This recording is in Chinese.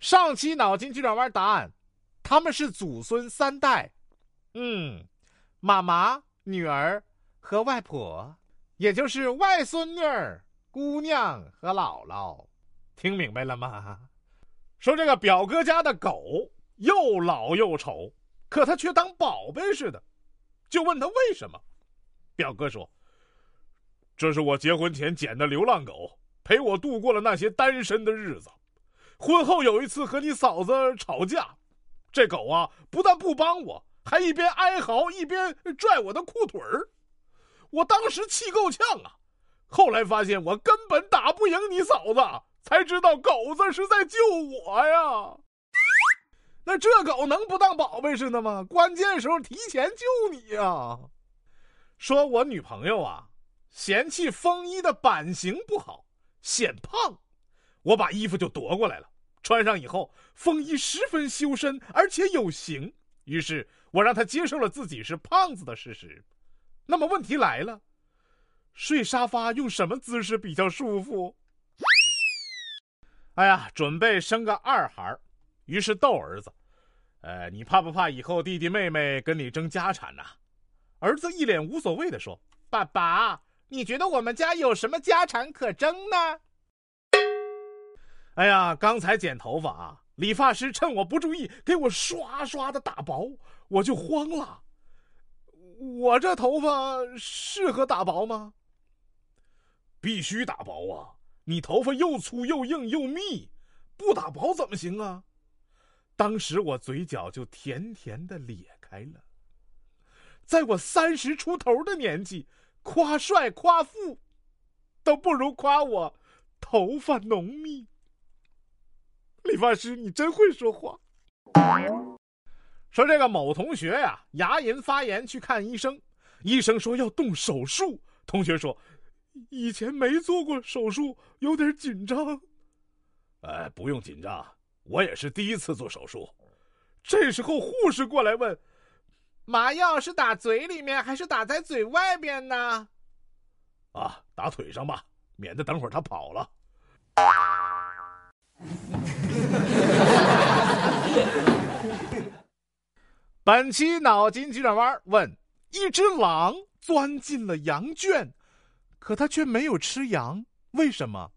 上期脑筋急转弯答案，他们是祖孙三代。嗯，妈妈、女儿和外婆，也就是外孙女儿、姑娘和姥姥。听明白了吗？说这个表哥家的狗又老又丑，可他却当宝贝似的，就问他为什么。表哥说：“这是我结婚前捡的流浪狗，陪我度过了那些单身的日子。婚后有一次和你嫂子吵架，这狗啊不但不帮我，还一边哀嚎一边拽我的裤腿儿。我当时气够呛啊，后来发现我根本打不赢你嫂子，才知道狗子是在救我呀。那这狗能不当宝贝似的吗？关键时候提前救你呀。”说我女朋友啊，嫌弃风衣的版型不好，显胖，我把衣服就夺过来了，穿上以后，风衣十分修身，而且有型。于是我让他接受了自己是胖子的事实。那么问题来了，睡沙发用什么姿势比较舒服？哎呀，准备生个二孩于是逗儿子：“呃，你怕不怕以后弟弟妹妹跟你争家产呐？”儿子一脸无所谓的说：“爸爸，你觉得我们家有什么家产可争呢？”哎呀，刚才剪头发啊，理发师趁我不注意给我刷刷的打薄，我就慌了。我这头发适合打薄吗？必须打薄啊！你头发又粗又硬又密，不打薄怎么行啊？当时我嘴角就甜甜的咧开了。在我三十出头的年纪，夸帅夸富，都不如夸我头发浓密。理发师，你真会说话。说这个某同学呀，牙龈发炎去看医生，医生说要动手术。同学说，以前没做过手术，有点紧张。哎，不用紧张，我也是第一次做手术。这时候护士过来问。麻药是打嘴里面还是打在嘴外边呢？啊，打腿上吧，免得等会儿他跑了。本期脑筋急转弯问：一只狼钻进了羊圈，可它却没有吃羊，为什么？